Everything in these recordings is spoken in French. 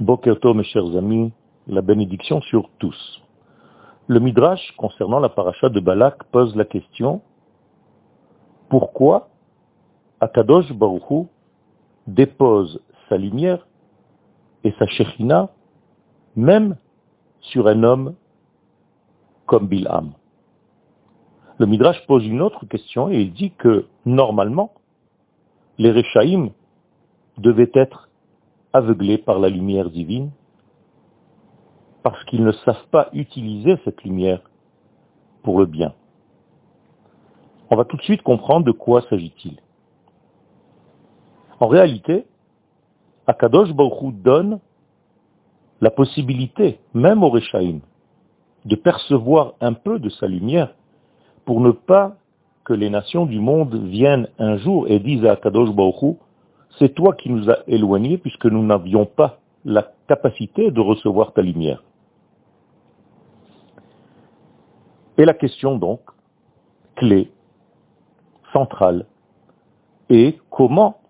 Bokerto, mes chers amis, la bénédiction sur tous. Le Midrash concernant la paracha de Balak pose la question pourquoi Akadosh Baruchu dépose sa lumière et sa shechina même sur un homme comme Bilham? Le Midrash pose une autre question et il dit que normalement, les Rechaïm devaient être aveuglés par la lumière divine parce qu'ils ne savent pas utiliser cette lumière pour le bien. On va tout de suite comprendre de quoi s'agit-il. En réalité, Akadosh Baruch donne la possibilité, même au Rechaïm, de percevoir un peu de sa lumière pour ne pas que les nations du monde viennent un jour et disent à Akadosh Baruch c'est toi qui nous as éloignés puisque nous n'avions pas la capacité de recevoir ta lumière. Et la question donc, clé, centrale, est comment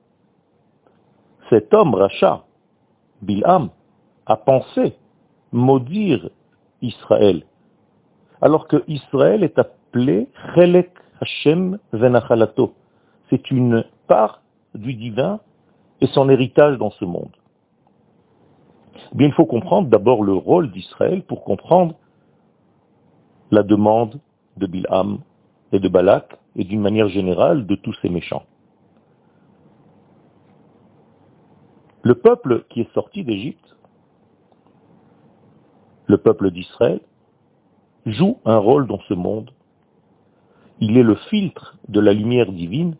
cet homme rachat, Bilham, a pensé maudire Israël, alors que Israël est appelé Chelek Hashem Venachalato. C'est une part du divin et son héritage dans ce monde. Bien, il faut comprendre d'abord le rôle d'Israël pour comprendre la demande de Bilham et de Balak et d'une manière générale de tous ces méchants. Le peuple qui est sorti d'Égypte, le peuple d'Israël, joue un rôle dans ce monde. Il est le filtre de la lumière divine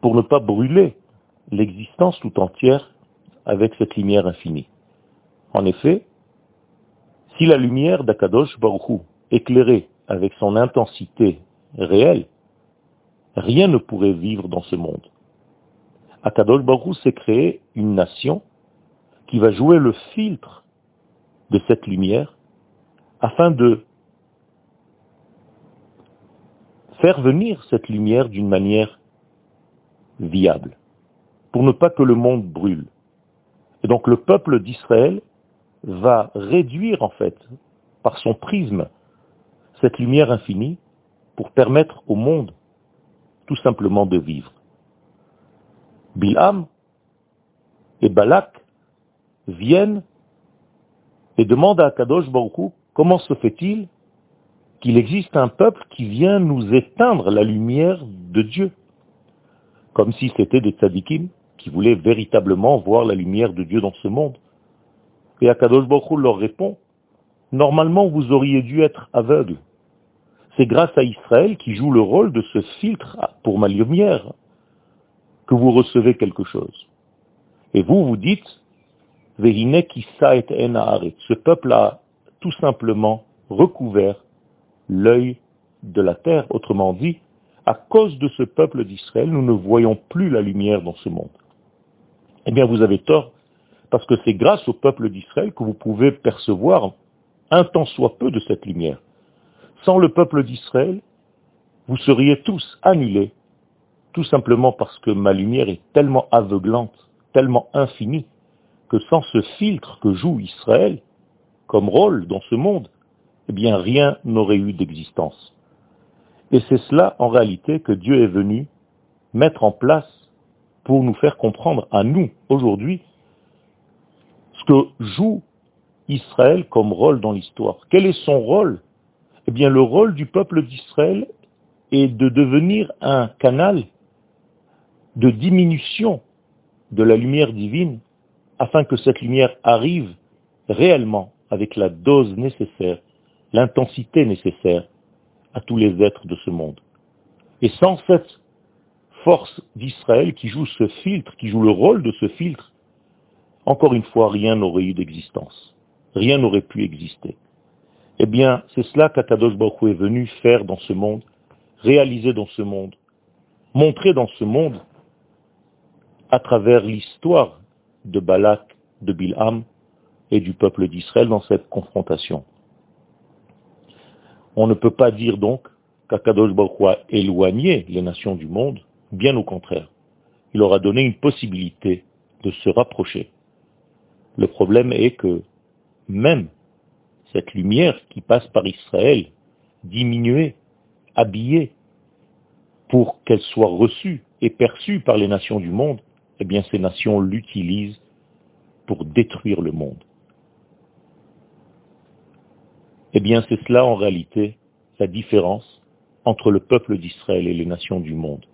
pour ne pas brûler l'existence tout entière avec cette lumière infinie. En effet, si la lumière d'Akadosh Baruchou éclairée avec son intensité réelle, rien ne pourrait vivre dans ce monde. Akadosh Baruchou s'est créé une nation qui va jouer le filtre de cette lumière afin de faire venir cette lumière d'une manière viable pour ne pas que le monde brûle. Et donc le peuple d'Israël va réduire en fait, par son prisme, cette lumière infinie pour permettre au monde tout simplement de vivre. Bilham et Balak viennent et demandent à Kadosh Baruch comment se fait-il qu'il existe un peuple qui vient nous éteindre la lumière de Dieu, comme si c'était des tzadikim qui véritablement voir la lumière de Dieu dans ce monde. Et Akadosh Baruch leur répond, normalement vous auriez dû être aveugle. C'est grâce à Israël qui joue le rôle de ce filtre pour ma lumière que vous recevez quelque chose. Et vous, vous dites, ce peuple a tout simplement recouvert l'œil de la terre. Autrement dit, à cause de ce peuple d'Israël, nous ne voyons plus la lumière dans ce monde. Eh bien, vous avez tort, parce que c'est grâce au peuple d'Israël que vous pouvez percevoir un tant soit peu de cette lumière. Sans le peuple d'Israël, vous seriez tous annulés, tout simplement parce que ma lumière est tellement aveuglante, tellement infinie, que sans ce filtre que joue Israël comme rôle dans ce monde, eh bien rien n'aurait eu d'existence. Et c'est cela en réalité que Dieu est venu mettre en place pour nous faire comprendre à nous, aujourd'hui, ce que joue Israël comme rôle dans l'histoire. Quel est son rôle? Eh bien, le rôle du peuple d'Israël est de devenir un canal de diminution de la lumière divine afin que cette lumière arrive réellement avec la dose nécessaire, l'intensité nécessaire à tous les êtres de ce monde. Et sans cette force d'Israël qui joue ce filtre, qui joue le rôle de ce filtre, encore une fois, rien n'aurait eu d'existence. Rien n'aurait pu exister. Eh bien, c'est cela qu'Akadosh Baruch est venu faire dans ce monde, réaliser dans ce monde, montrer dans ce monde, à travers l'histoire de Balak, de Bilham et du peuple d'Israël dans cette confrontation. On ne peut pas dire donc qu'Akadosh Baruch a éloigné les nations du monde, Bien au contraire, il aura donné une possibilité de se rapprocher. Le problème est que même cette lumière qui passe par Israël, diminuée, habillée, pour qu'elle soit reçue et perçue par les nations du monde, eh bien ces nations l'utilisent pour détruire le monde. Eh bien c'est cela en réalité la différence entre le peuple d'Israël et les nations du monde.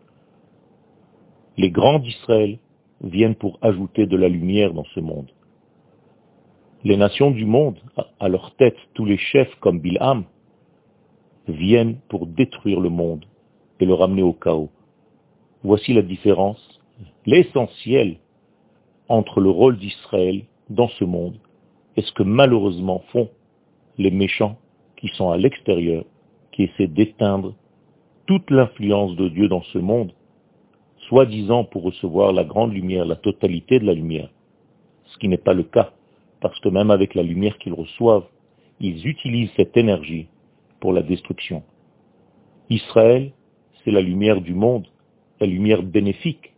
Les grands d'Israël viennent pour ajouter de la lumière dans ce monde. Les nations du monde, à leur tête tous les chefs comme Bilham, viennent pour détruire le monde et le ramener au chaos. Voici la différence, l'essentiel entre le rôle d'Israël dans ce monde et ce que malheureusement font les méchants qui sont à l'extérieur, qui essaient d'éteindre toute l'influence de Dieu dans ce monde, soi-disant pour recevoir la grande lumière, la totalité de la lumière, ce qui n'est pas le cas, parce que même avec la lumière qu'ils reçoivent, ils utilisent cette énergie pour la destruction. Israël, c'est la lumière du monde, la lumière bénéfique,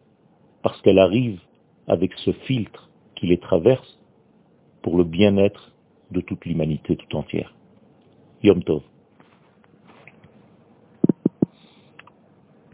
parce qu'elle arrive avec ce filtre qui les traverse pour le bien-être de toute l'humanité tout entière. Yom Tov.